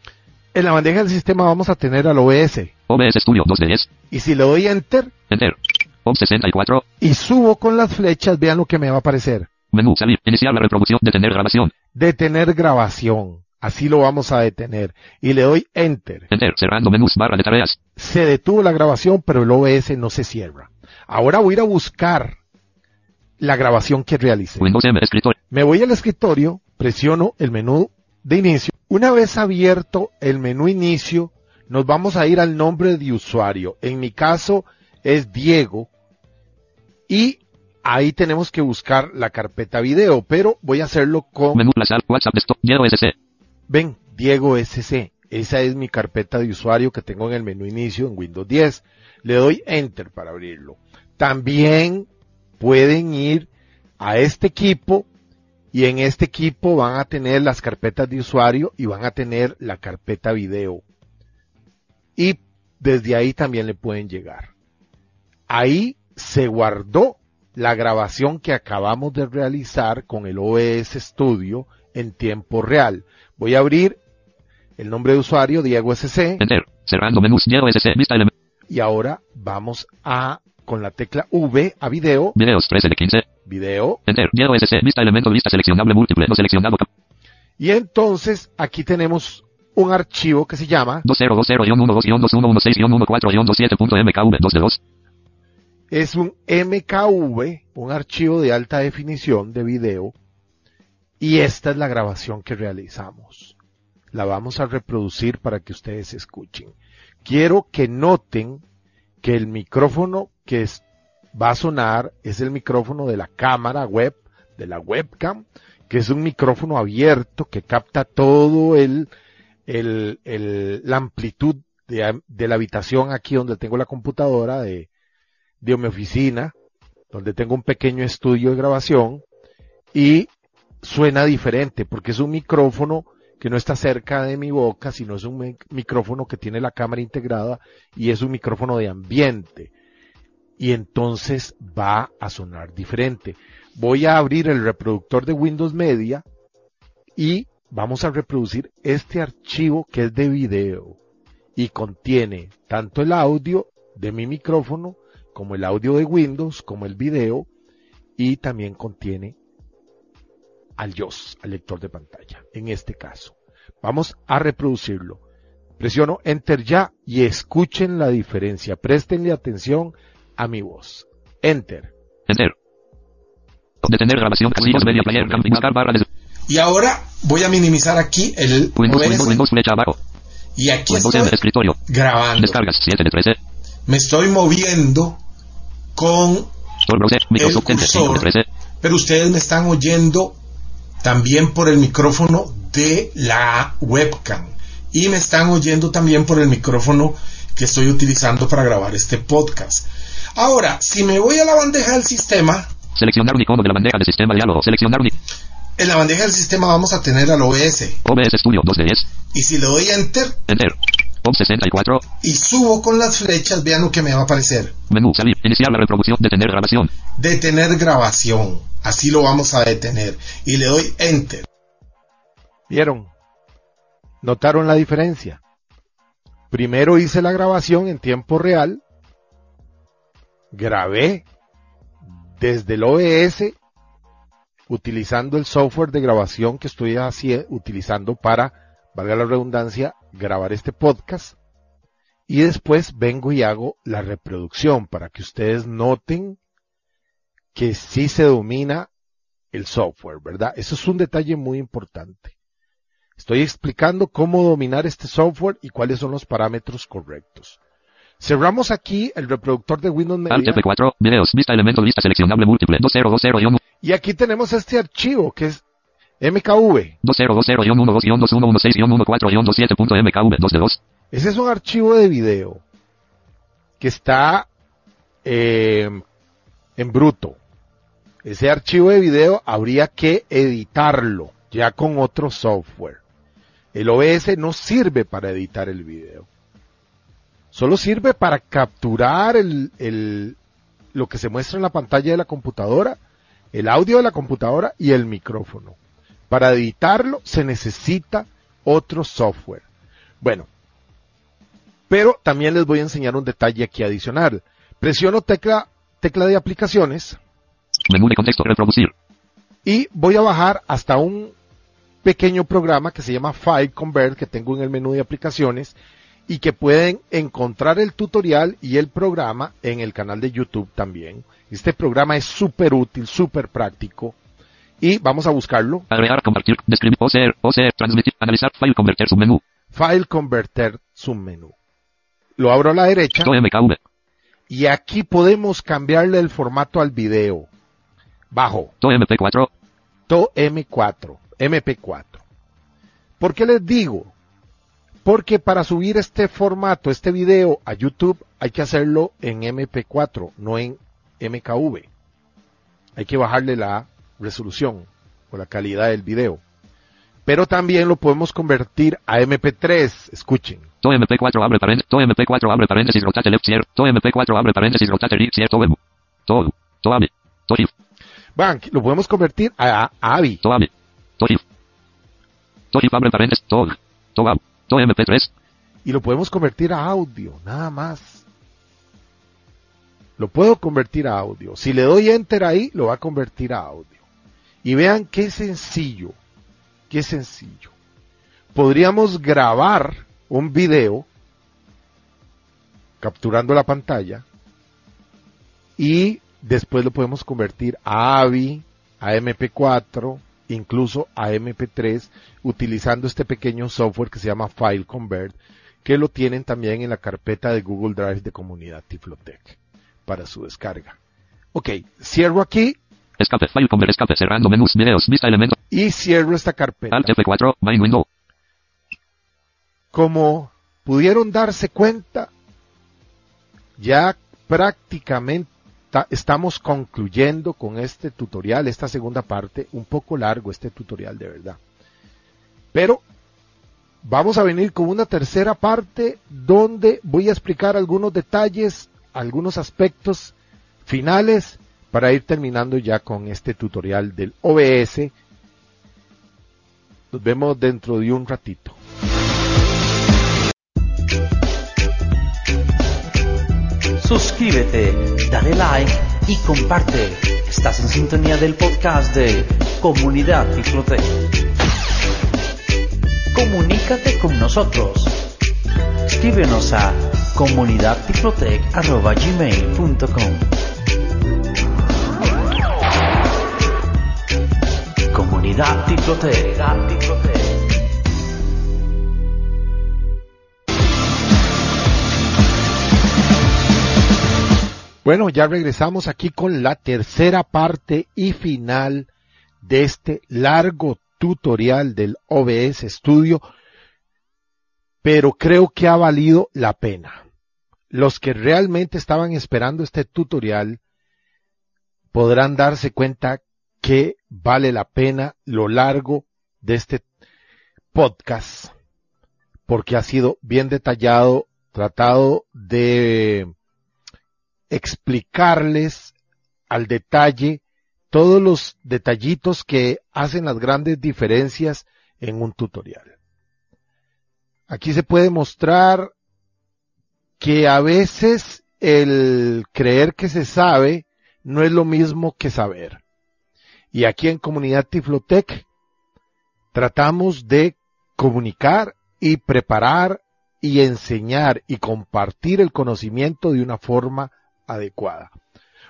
en la bandeja del sistema vamos a tener al OBS
OBS Studio 2 de 10
y si le doy enter
enter. OB 64
y subo con las flechas, vean lo que me va a aparecer.
menú salir iniciar la reproducción detener grabación.
Detener grabación. Así lo vamos a detener. Y le doy enter.
enter cerrando menús barra de tareas
se detuvo la grabación, pero el OBS no se cierra. Ahora voy a ir a buscar la grabación que realicé.
Windows M escritorio
Me voy al escritorio, presiono el menú de inicio. Una vez abierto el menú inicio, nos vamos a ir al nombre de usuario. En mi caso es Diego. Y ahí tenemos que buscar la carpeta video, pero voy a hacerlo con,
menú WhatsApp desktop
ven, Diego SC. Esa es mi carpeta de usuario que tengo en el menú inicio en Windows 10. Le doy Enter para abrirlo. También pueden ir a este equipo y en este equipo van a tener las carpetas de usuario y van a tener la carpeta video. Y desde ahí también le pueden llegar. Ahí se guardó la grabación que acabamos de realizar con el OBS Studio en tiempo real. Voy a abrir el nombre de usuario, Diego SC,
enter. Cerrando menús. Diego SC vista elemento
y ahora vamos a, con la tecla V, a video,
videos 13 de 15
video,
enter. Diego SC vista elemento vista seleccionable múltiple no seleccionado.
Y entonces aquí tenemos un archivo que se llama,
2020-12-2116-14-17.mkv 2 de 2
es un MKV, un archivo de alta definición de video, y esta es la grabación que realizamos. la vamos a reproducir para que ustedes escuchen. Quiero que noten que el micrófono que va a sonar es el micrófono de la cámara web, de la webcam, que es un micrófono abierto que capta todo el, el, el- la amplitud de, de la habitación aquí donde tengo la computadora de, de mi oficina, donde tengo un pequeño estudio de grabación y suena diferente porque es un micrófono que no está cerca de mi boca, sino es un mi- micrófono que tiene la cámara integrada y es un micrófono de ambiente. Y entonces va a sonar diferente. Voy a abrir el reproductor de Windows Media y vamos a reproducir este archivo que es de video y contiene tanto el audio de mi micrófono como el audio de Windows, como el video y también contiene al JOS, al lector de pantalla, en este caso. Vamos a reproducirlo. Presiono Enter ya y escuchen la diferencia. Prestenle atención a mi voz. Enter.
Enter. Detener grabación. Windows Media Player. Camping buscar barra de
Y ahora voy a minimizar aquí el
Windows,
OBS
Windows, Windows, flecha abajo.
y aquí
Windows
estoy
escritorio.
grabando.
Descargas 7 de 13.
Me estoy moviendo con,
browser. Microsoft
El
Enter 5 de
cursor.
13.
pero ustedes me están oyendo también por el micrófono de la webcam y me están oyendo también por el micrófono que estoy utilizando para grabar este podcast. Ahora, si me voy a la bandeja del sistema,
Seleccionar un icono de la bandeja de sistema diálogo. Seleccionar un
en la bandeja del sistema vamos a tener al OBS
OBS Studio 2 de 10.
y si le doy enter
Enter. POM 64.
y subo con las flechas, vean lo que me va a aparecer.
Menú. Salir. Iniciar la reproducción. Detener grabación.
detener grabación. Así lo vamos a detener. Y le doy enter.
¿Vieron? ¿Notaron la diferencia? Primero hice la grabación en tiempo real, grabé desde el OBS utilizando el software de grabación que estoy así, utilizando para, valga la redundancia, grabar este podcast. Y después vengo y hago la reproducción para que ustedes noten que sí se domina el software, ¿verdad? Eso es un detalle muy importante. Estoy explicando cómo dominar este software y cuáles son los parámetros correctos. Cerramos aquí el reproductor de Windows
Alt
Media
F4. Videos. Vista elemento. Lista seleccionable múltiple. 2020
y aquí tenemos este archivo que es MKV.
2020-2116-114-27.mkv 2 de 2.
Ese es un archivo de video que está eh, en bruto. Ese archivo de video habría que editarlo ya con otro software. El OBS no sirve para editar el video. Solo sirve para capturar el, el- lo que se muestra en la pantalla de la computadora, el audio de la computadora y el micrófono. Para editarlo se necesita otro software. Bueno, pero también les voy a enseñar un detalle aquí adicional. Presiono tecla, tecla de aplicaciones
Menú de contexto. Reproducir.
y voy a bajar hasta un pequeño programa que se llama File Convert que tengo en el menú de aplicaciones y que pueden encontrar el tutorial y el programa en el canal de YouTube también. Este programa es súper útil, súper práctico y vamos a buscarlo.
Agregar. Compartir. Describir. OCR. OCR. Transmitir. Analizar. File. Convertir. Submenú.
File Converter submenú. Lo abro a la derecha
MKV.
Y aquí podemos cambiarle el formato al video. Bajo.
To MP4.
To M4, MP4. ¿Por qué les digo? Porque para subir este formato, este video a YouTube, hay que hacerlo en MP4, no en MKV. Hay que bajarle la resolución o la calidad del video. Pero también lo podemos convertir a MP3. Escuchen.
To MP4 abre paréntesis. To MP4 abre paréntesis. Rotate left cierto. To MP4 abre paréntesis. Rotate right cierto. Web. To. To abre. To shift.
Vean, lo podemos convertir a, a AVI.
To abre. To shift. To shift abre paréntesis. To. To. To MP3.
y lo podemos convertir a audio, nada más. Lo puedo convertir a audio. Si le doy enter ahí, lo va a convertir a audio. Y vean qué sencillo, qué sencillo. Podríamos grabar un video capturando la pantalla y después lo podemos convertir a AVI, a MP4, incluso a MP3 utilizando este pequeño software que se llama File Convert, que lo tienen también en la carpeta de Google Drive de comunidad Tiflotec para su descarga. Ok, cierro aquí
Escape, file convert, escape, cerrando menús, videos, vista elementos,
y cierro esta carpeta.
Alt F4, main window.
Como pudieron darse cuenta, ya prácticamente ta- estamos concluyendo con este tutorial, esta segunda parte, un poco largo este tutorial de verdad. Pero vamos a venir con una tercera parte donde voy a explicar algunos detalles, algunos aspectos finales para ir terminando ya con este tutorial del OBS. Nos vemos dentro de un ratito.
Suscríbete, dale like y comparte. Estás en sintonía del podcast de Comunidad Tiflotec. Comunícate con nosotros. Escríbenos a comunidadtiflotec.gmail.com Comunidad.
Bueno, ya regresamos aquí con la tercera parte y final de este largo tutorial del OBS Studio, pero creo que ha valido la pena. Los que realmente estaban esperando este tutorial podrán darse cuenta que vale la pena lo largo de este podcast, porque ha sido bien detallado, tratado de explicarles al detalle todos los detallitos que hacen las grandes diferencias en un tutorial. Aquí se puede mostrar que a veces el creer que se sabe no es lo mismo que saber. Y aquí en Comunidad Tiflotec tratamos de comunicar y preparar y enseñar y compartir el conocimiento de una forma adecuada.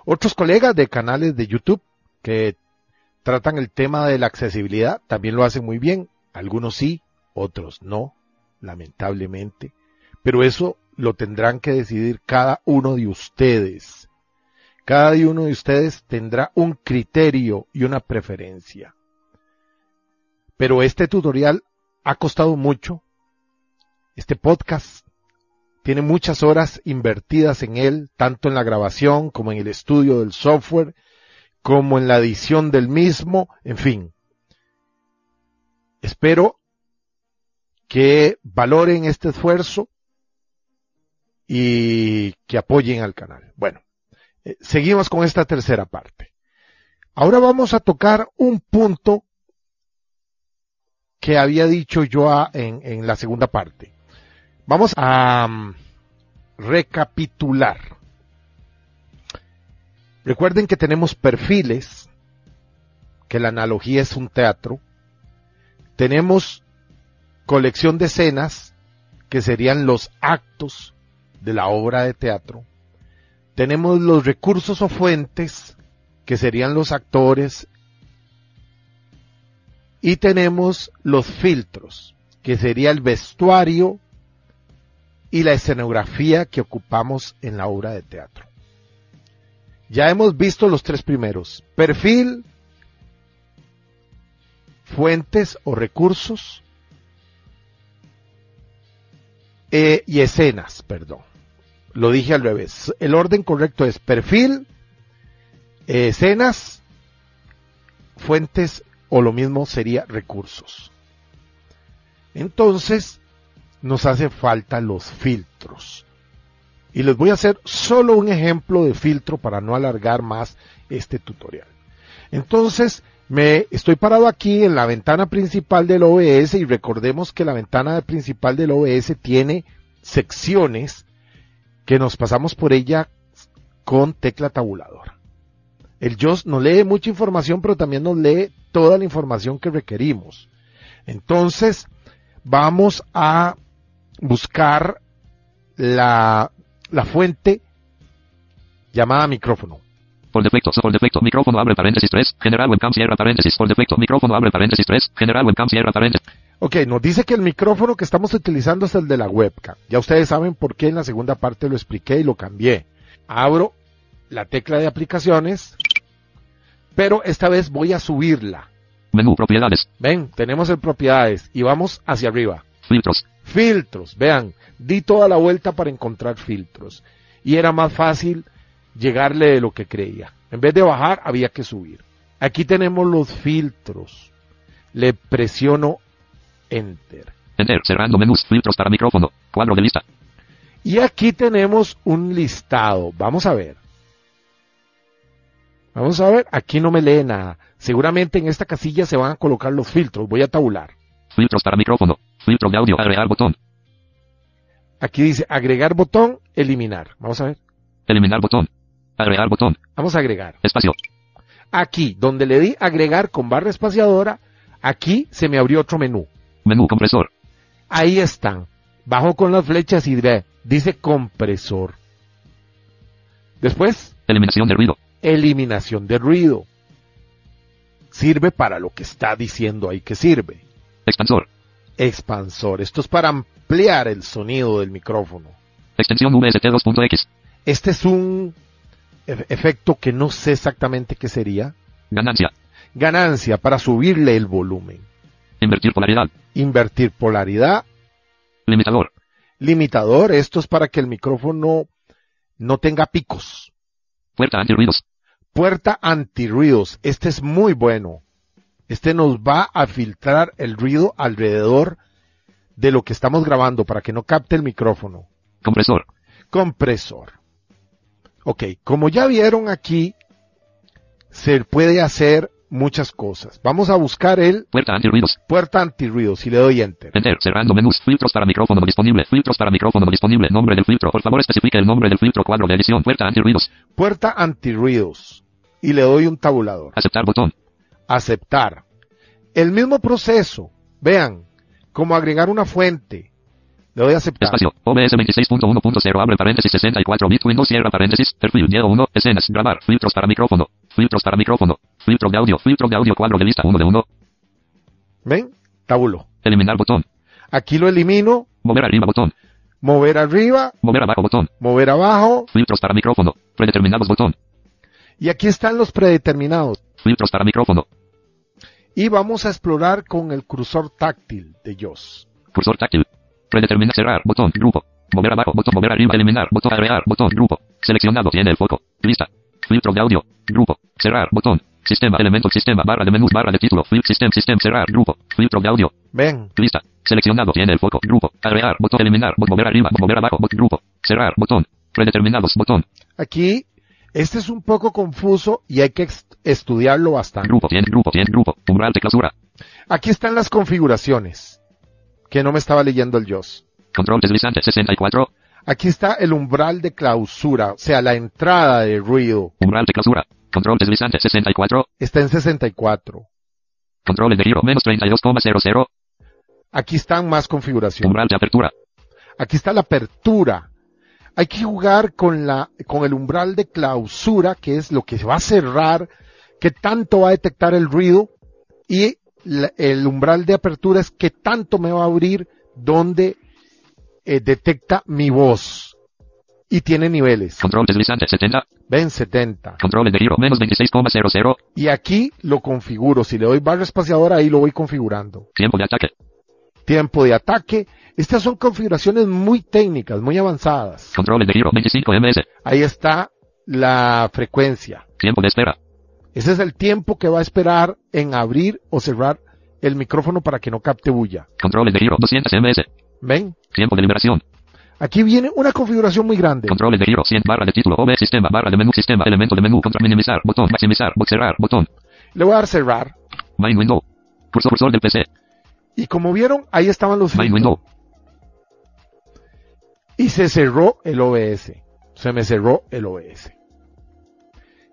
Otros colegas de canales de YouTube que tratan el tema de la accesibilidad también lo hacen muy bien. Algunos sí, otros no, lamentablemente. Pero eso lo tendrán que decidir cada uno de ustedes. Cada uno de ustedes tendrá un criterio y una preferencia. Pero este tutorial ha costado mucho. Este podcast tiene muchas horas invertidas en él, tanto en la grabación como en el estudio del software, como en la edición del mismo, en fin. Espero que valoren este esfuerzo y que apoyen al canal. Bueno, eh, seguimos con esta tercera parte. Ahora vamos a tocar un punto que había dicho yo en, en la segunda parte. Vamos a mm, recapitular. Recuerden que tenemos perfiles, que la analogía es un teatro. Tenemos colección de escenas, que serían los actos de la obra de teatro. Tenemos los recursos o fuentes, que serían los actores. Y tenemos los filtros, que sería el vestuario y la escenografía que ocupamos en la obra de teatro. Ya hemos visto los tres primeros. Perfil, fuentes o recursos eh, y escenas, perdón. Lo dije al revés. El orden correcto es perfil, eh, escenas, fuentes o lo mismo sería recursos. Entonces, nos hace falta los filtros. Y les voy a hacer solo un ejemplo de filtro para no alargar más este tutorial. Entonces, me estoy parado aquí en la ventana principal del OBS y recordemos que la ventana principal del OBS tiene secciones que nos pasamos por ella con tecla tabuladora. El JOS nos lee mucha información, pero también nos lee toda la información que requerimos. Entonces, vamos a buscar la, la fuente llamada micrófono.
Por defecto, por defecto, micrófono abre paréntesis 3, general webcam cierra paréntesis, por defecto, micrófono abre paréntesis 3, general webcam cierra paréntesis.
Ok, nos dice que el micrófono que estamos utilizando es el de la webcam. Ya ustedes saben por qué en la segunda parte lo expliqué y lo cambié. Abro la tecla de aplicaciones, pero esta vez voy a subirla.
Menú, propiedades,
Ven, tenemos el propiedades y vamos hacia arriba.
filtros,
Filtros, vean, di toda la vuelta para encontrar filtros. Y era más fácil llegarle de lo que creía. En vez de bajar, había que subir. Aquí tenemos los filtros. Le presiono Enter.
enter, cerrando menús, filtros para micrófono, cuadro de lista,
Y aquí tenemos un listado. Vamos a ver. Vamos a ver. Aquí no me lee nada. Seguramente en esta casilla se van a colocar los filtros. Voy a tabular.
filtros para micrófono, filtro de audio, agregar botón,
Aquí dice agregar botón, eliminar. Vamos a ver.
eliminar botón, agregar botón,
Vamos a agregar.
espacio,
Aquí, donde le di agregar con barra espaciadora, aquí se me abrió otro menú.
Menú compresor,
Ahí están. Bajo con las flechas y ve, dice compresor. Después,
eliminación de ruido,
eliminación de ruido. Sirve para lo que está diciendo ahí que sirve.
expansor,
Expansor. Esto es para ampliar el sonido del micrófono.
extensión VST 2.x,
Este es un e- efecto que no sé exactamente qué sería.
ganancia,
Ganancia para subirle el volumen.
Invertir polaridad,
Invertir polaridad.
limitador,
Limitador. Esto es para que el micrófono no tenga picos.
puerta antirruidos,
Puerta antirruidos. Este es muy bueno. Este nos va a filtrar el ruido alrededor de lo que estamos grabando para que no capte el micrófono.
compresor,
Compresor. Ok, como ya vieron aquí, se puede hacer muchas cosas. Vamos a buscar el
puerta antirruidos,
puerta antirruido si le doy enter.
enter, cerrando menús, filtros para micrófono no disponible, filtros para micrófono no disponible, nombre del filtro, por favor especifique el nombre del filtro, cuadro de edición, puerta antirruidos,
Puerta antirruidos. Y le doy un tabulador.
aceptar botón,
aceptar. El mismo proceso, vean, como agregar una fuente. Le doy a aceptar.
espacio, OBS 26.1.0, abre paréntesis 64 bit Windows, cierra paréntesis, perfil, miedo 1, escenas, grabar, filtros para micrófono, filtros para micrófono, filtro de audio, filtro de audio, cuadro de lista 1 de 1,
¿Ven? Tabulo.
eliminar botón,
Aquí lo elimino,
mover arriba botón,
mover arriba,
mover abajo botón,
mover abajo,
filtros para micrófono, predeterminados botón,
y aquí están los predeterminados.
filtros para micrófono,
Y vamos a explorar con el cursor táctil de JOS.
cursor táctil, predeterminar cerrar, botón, grupo, mover abajo, botón, mover arriba, eliminar, botón, agregar, botón, grupo, seleccionado, tiene el foco, lista, filtro de audio, grupo, cerrar, botón, sistema, elemento, sistema, barra de menús, barra de título, fil, sistema, sistema, cerrar, grupo, filtro de audio,
Ven,
lista, seleccionado, tiene el foco, grupo, agregar, botón, eliminar, bot, mover arriba, mover abajo, bot, grupo, cerrar, botón, predeterminados, botón,
aquí, este es un poco confuso y hay que estudiarlo bastante.
grupo, tiene grupo, tiene grupo, umbral de clausura,
Aquí están las configuraciones, que no me estaba leyendo el JOS.
control deslizante 64,
Aquí está el umbral de clausura, o sea, la entrada de ruido.
umbral de clausura, control deslizante 64,
Está en 64.
control de giro, menos 32,00,
Aquí están más configuraciones.
umbral de apertura,
Aquí está la apertura. Hay que jugar con la, con el umbral de clausura, que es lo que se va a cerrar, que tanto va a detectar el ruido, y la- el umbral de apertura es que tanto me va a abrir donde eh, detecta mi voz. Y tiene niveles.
control deslizante 70,
Ven 70.
control de giro, menos 26,00,
Y aquí lo configuro. Si le doy barra espaciadora, ahí lo voy configurando.
tiempo de ataque,
Tiempo de ataque. Estas son configuraciones muy técnicas, muy avanzadas.
control de giro, 25 ms,
Ahí está la frecuencia.
tiempo de espera,
Ese es el tiempo que va a esperar en abrir o cerrar el micrófono para que no capte bulla.
control de giro, 200 ms,
¿Ven?
tiempo de liberación,
Aquí viene una configuración muy grande.
control de giro, 100 barra de título, OB sistema, barra de menú, sistema, elemento de menú, contra minimizar, botón, maximizar, cerrar, botón,
Le voy a dar cerrar.
main window, cursor, cursor del PC,
Y como vieron, ahí estaban los
main window,
y se cerró el OBS. Se me cerró el OBS.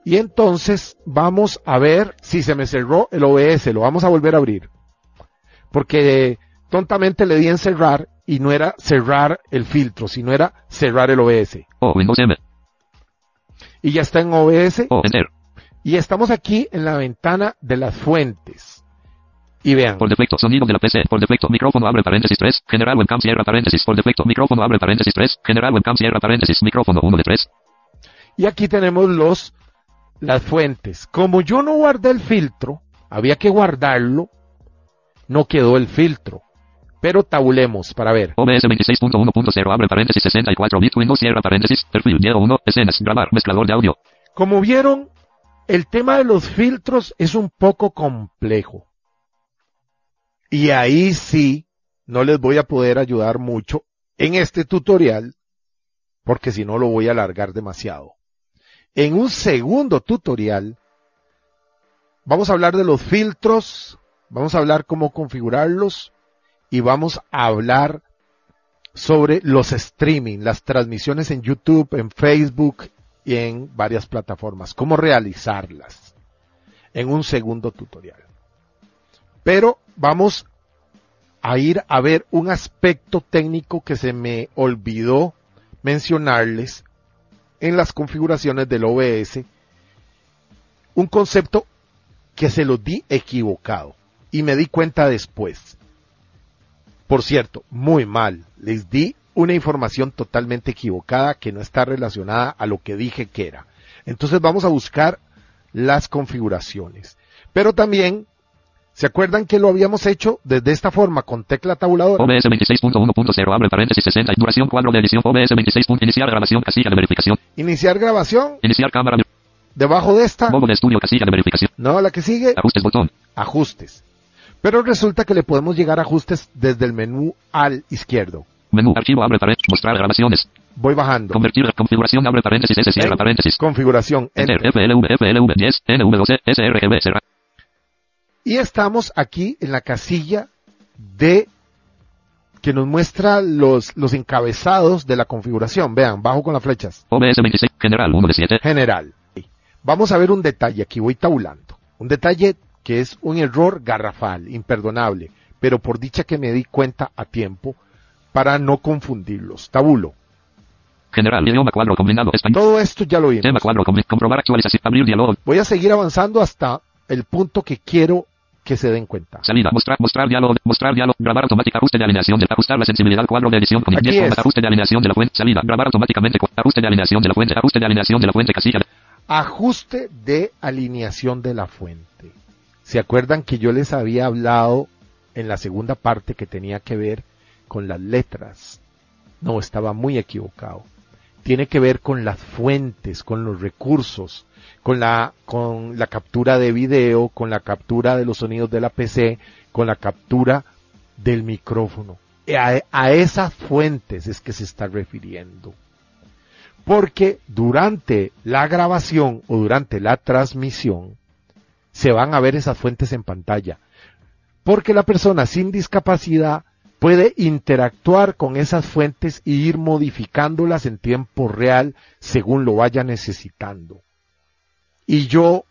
Y entonces vamos a ver si se me cerró el OBS. Lo vamos a volver a abrir. Porque tontamente le di en cerrar y no era cerrar el filtro, sino era cerrar el OBS.
o Windows M,
Y ya está en OBS.
O, enter.
Y estamos aquí en la ventana de las fuentes. Y vean.
Por defecto, sonido de la PC. Por defecto, micrófono abre paréntesis 3. General webcam cierra paréntesis. Por defecto, micrófono abre paréntesis 3. General webcam cierra paréntesis. Micrófono 1 de 3.
Y aquí tenemos los, las fuentes. Como yo no guardé el filtro, había que guardarlo, no quedó el filtro. Pero tabulemos para ver.
OBS 26.1.0 abre paréntesis 64 bit Windows cierra paréntesis. Perfil Diego 1. Escenas. Grabar. Mezclador de audio.
Como vieron, el tema de los filtros es un poco complejo. Y ahí sí, no les voy a poder ayudar mucho en este tutorial, porque si no lo voy a alargar demasiado. En un segundo tutorial, vamos a hablar de los filtros, vamos a hablar cómo configurarlos y vamos a hablar sobre los streaming, las transmisiones en YouTube, en Facebook y en varias plataformas, cómo realizarlas en un segundo tutorial. Pero vamos a ir a ver un aspecto técnico que se me olvidó mencionarles en las configuraciones del OBS, un concepto que se lo di equivocado y me di cuenta después. Por cierto, muy mal, les di una información totalmente equivocada que no está relacionada a lo que dije que era. Entonces vamos a buscar las configuraciones. Pero también, ¿se acuerdan que lo habíamos hecho desde esta forma con tecla tabuladora?
OBS 26.1.0 abre paréntesis 60 duración cuadro de edición OBS 26. Iniciar grabación casilla de verificación.
Iniciar grabación,
Iniciar cámara.
debajo de esta,
Modo de estudio casilla de verificación.
no la que sigue,
Ajustes botón.
ajustes. Pero resulta que le podemos llegar a ajustes desde el menú al izquierdo.
Menú archivo abre paréntesis. Mostrar grabaciones.
Voy bajando.
Convertir configuración abre paréntesis S cierra paréntesis.
Configuración.
Enter. FLV FLV 10 NV12 sRGB cerrar.
Y estamos aquí en la casilla de que nos muestra los, los encabezados de la configuración. Vean, bajo con las flechas.
OBS 26 general 1 de 7.
General. Vamos a ver un detalle, aquí voy tabulando. Un detalle que es un error garrafal, imperdonable, pero por dicha que me di cuenta a tiempo para no confundirlos. Tabulo.
General idioma cuadro combinado español.
Todo esto ya lo vimos.
Tema cuadro comprobar actualización abrir diálogo.
Voy a seguir avanzando hasta el punto que quiero que se den cuenta.
Salida, mostrar, mostrar diálogo, mostrar diálogo, grabar automática, ajuste de alineación de, ajustar la sensibilidad, cuadro de edición con
Aquí
10
es.
ajuste de alineación de la fuente, salida, grabar automáticamente, ajuste de alineación de la fuente, ajuste de alineación de la fuente, casilla, de-
Ajuste de alineación de la fuente. ¿Se acuerdan que yo les había hablado en la segunda parte que tenía que ver con las letras? No, estaba muy equivocado. Tiene que ver con las fuentes, con los recursos, con la, con la captura de video, con la captura de los sonidos de la PC, con la captura del micrófono. A, a esas fuentes es que se está refiriendo porque durante la grabación o durante la transmisión se van a ver esas fuentes en pantalla. Porque la persona sin discapacidad puede interactuar con esas fuentes e ir modificándolas en tiempo real según lo vaya necesitando. Y yo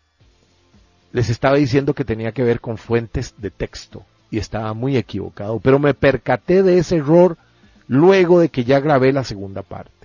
les estaba diciendo que tenía que ver con fuentes de texto y estaba muy equivocado, pero me percaté de ese error luego de que ya grabé la segunda parte.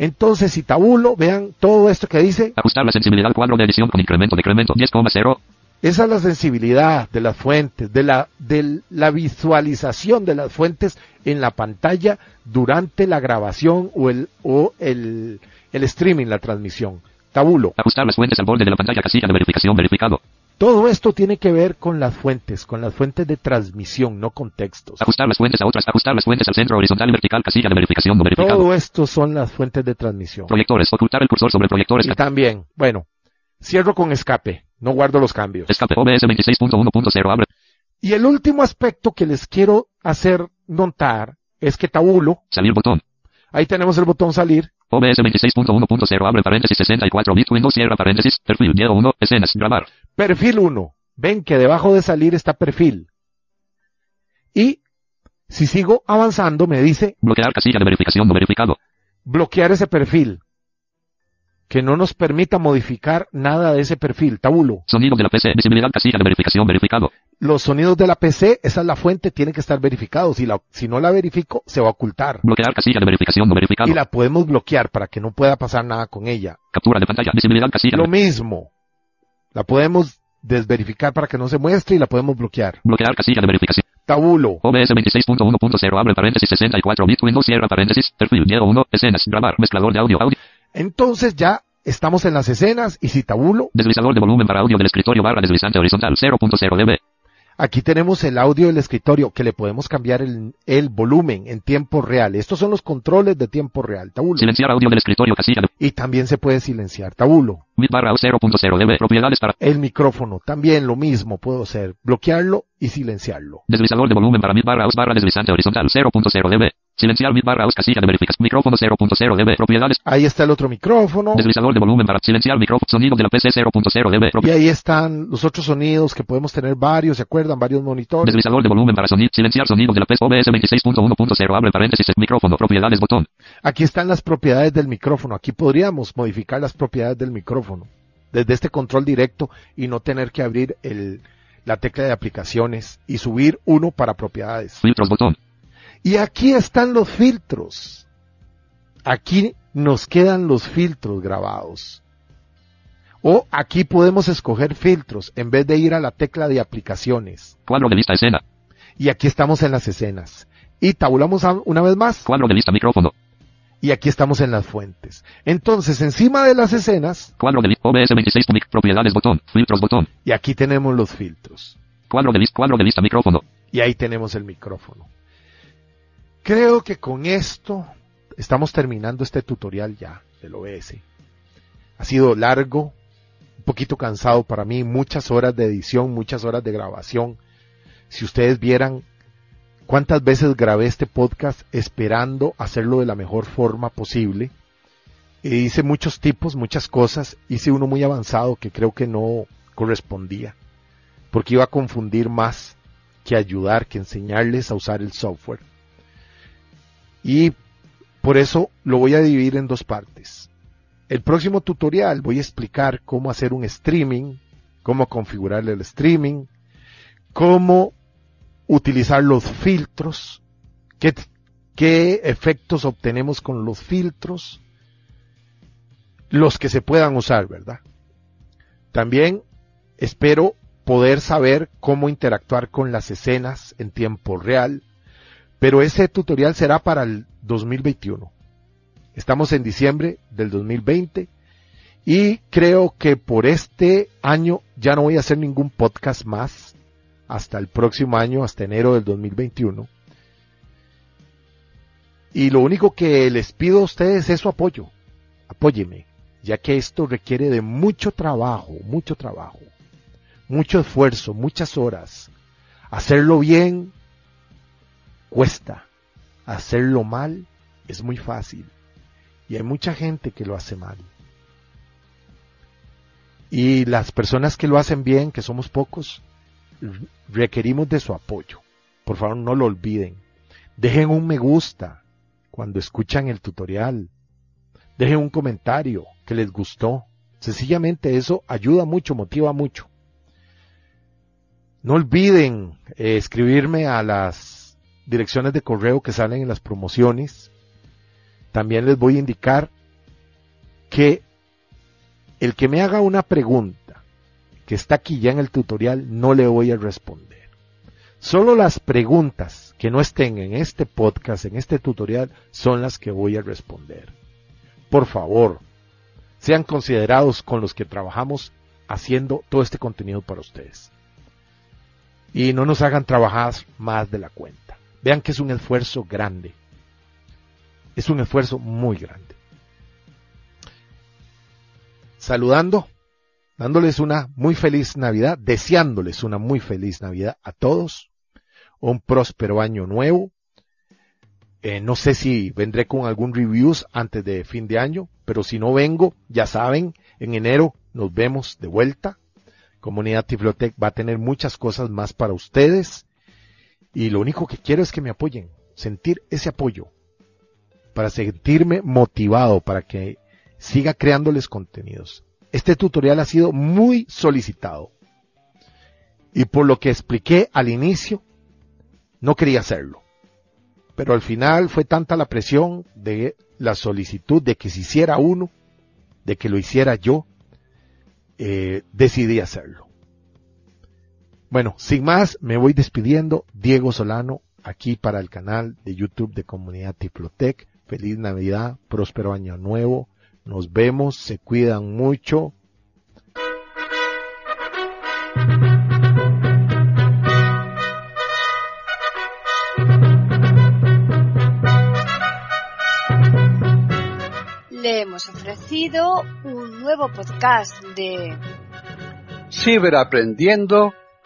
Entonces, si tabulo, vean todo esto que dice,
ajustar la sensibilidad, cuadro de edición con incremento, decremento, 10,0,
esa es la sensibilidad de las fuentes, de la, de la visualización de las fuentes en la pantalla durante la grabación o el, o el, el streaming, la transmisión. Tabulo.
ajustar las fuentes al borde de la pantalla, casilla de verificación, verificado,
Todo esto tiene que ver con las fuentes, con las fuentes de transmisión, no con textos.
ajustar las fuentes a otras, ajustar las fuentes al centro horizontal y vertical, casilla de verificación, no verificado,
Todo esto son las fuentes de transmisión.
proyectores, ocultar el cursor sobre proyectores,
Y también, bueno, cierro con escape, no guardo los cambios.
escape, OBS 26.1.0, abre,
Y el último aspecto que les quiero hacer notar es que tabulo,
salir botón,
ahí tenemos el botón salir,
OBS 26.1.0, abre paréntesis, 64 bit Windows, cierra paréntesis, perfil, Diego 1, escenas, grabar,
perfil 1. Ven que debajo de salir está perfil. Y si sigo avanzando me dice
bloquear casilla de verificación, no verificado,
bloquear ese perfil. que no nos permita modificar nada de ese perfil. Tabulo.
Sonido de la PC. Visibilidad casilla de verificación verificado.
Los sonidos de la PC, esa es la fuente, tienen que estar verificados. Si, la, si no la verifico, se va a ocultar.
Bloquear casilla de verificación no verificado.
Y la podemos bloquear para que no pueda pasar nada con ella.
Captura de pantalla. Visibilidad casilla.
Lo mismo. La podemos desverificar para que no se muestre y la podemos bloquear.
Bloquear casilla de verificación.
Tabulo.
OBS 26.1.0 abre paréntesis 64 bit Windows cierra paréntesis. Perfil Diego 1. Escenas. Grabar. Mezclador de audio. Audio.
Entonces ya estamos en las escenas y si tabulo,
Deslizador de volumen para audio del escritorio barra deslizante horizontal 0.0 dB.
Aquí tenemos el audio del escritorio que le podemos cambiar el, el volumen en tiempo real. Estos son los controles de tiempo real, tabulo.
Silenciar audio del escritorio casilla de
Y también se puede silenciar, tabulo.
barra 0.0 dB. Propiedades para
El micrófono, también lo mismo puedo hacer, bloquearlo y silenciarlo.
deslizador de volumen para mid barra barra deslizante horizontal 0.0 dB. Silenciar mid barra casilla de verificación. Micrófono 0.0 dB. Propiedades.
Ahí está el otro micrófono.
Deslizador de volumen para silenciar micrófono. Sonido de la PC 0.0 dB.
Y
Propi-
ahí están los otros sonidos que podemos tener varios, ¿se acuerdan? Varios monitores.
Deslizador de volumen para sonido. Silenciar sonido de la PC OBS 26.1.0 abre paréntesis. Micrófono. Propiedades botón.
Aquí están las propiedades del micrófono. Aquí podríamos modificar las propiedades del micrófono desde este control directo y no tener que abrir el, la tecla de aplicaciones y subir uno para propiedades.
Filtros botón.
Y aquí están los filtros. Aquí nos quedan los filtros grabados. O aquí podemos escoger filtros en vez de ir a la tecla de aplicaciones.
Cuadro de lista escena.
Y aquí estamos en las escenas. Y tabulamos una vez más.
Cuadro de lista micrófono.
Y aquí estamos en las fuentes. Entonces, encima de las escenas,
Cuadro de lista OBS 26. mic- Propiedades botón. Filtros botón.
y aquí tenemos los filtros.
Cuadro de lista. Cuadro de lista micrófono.
Y ahí tenemos el micrófono. Creo que con esto estamos terminando este tutorial ya del OBS. Ha sido largo, un poquito cansado para mí, muchas horas de edición, muchas horas de grabación. Si ustedes vieran cuántas veces grabé este podcast esperando hacerlo de la mejor forma posible. E hice muchos tipos, muchas cosas. Hice uno muy avanzado que creo que no correspondía. Porque iba a confundir más que ayudar, que enseñarles a usar el software. Y por eso lo voy a dividir en dos partes. El próximo tutorial voy a explicar cómo hacer un streaming, cómo configurar el streaming, cómo utilizar los filtros, qué, qué efectos obtenemos con los filtros, los que se puedan usar, ¿verdad? También espero poder saber cómo interactuar con las escenas en tiempo real, pero ese tutorial será para el 2021. Estamos en diciembre del 2020 y creo que por este año ya no voy a hacer ningún podcast más hasta el próximo año, hasta enero del 2021. Y lo único que les pido a ustedes es su apoyo. Apóyeme, ya que esto requiere de mucho trabajo, mucho trabajo, mucho esfuerzo, muchas horas. Hacerlo bien cuesta. Hacerlo mal es muy fácil. Y hay mucha gente que lo hace mal. Y las personas que lo hacen bien, que somos pocos, requerimos de su apoyo. Por favor, no lo olviden. Dejen un me gusta cuando escuchan el tutorial. Dejen un comentario que les gustó. Sencillamente eso ayuda mucho, motiva mucho. No olviden eh, escribirme a las direcciones de correo que salen en las promociones. También les voy a indicar que el que me haga una pregunta que está aquí ya en el tutorial no le voy a responder. Solo las preguntas que no estén en este podcast, en este tutorial, son las que voy a responder. Por favor, sean considerados con los que trabajamos haciendo todo este contenido para ustedes. Y no nos hagan trabajar más de la cuenta. Vean que es un esfuerzo grande. Es un esfuerzo muy grande. Saludando, dándoles una muy feliz Navidad, deseándoles una muy feliz Navidad a todos, un próspero año nuevo. Eh, no sé si vendré con algún reviews antes de fin de año, pero si no vengo, ya saben, en enero nos vemos de vuelta. Comunidad Tiflotec va a tener muchas cosas más para ustedes y lo único que quiero es que me apoyen, sentir ese apoyo, para sentirme motivado, para que siga creándoles contenidos. Este tutorial ha sido muy solicitado. Y por lo que expliqué al inicio, no quería hacerlo. Pero al final fue tanta la presión de la solicitud de que se hiciera uno, de que lo hiciera yo, eh, decidí hacerlo. Bueno, sin más, me voy despidiendo. Diego Solano, aquí para el canal de YouTube de Comunidad Tiplotec. Feliz Navidad, próspero año nuevo. Nos vemos, se cuidan mucho.
Le hemos ofrecido un nuevo podcast de
Ciberaprendiendo,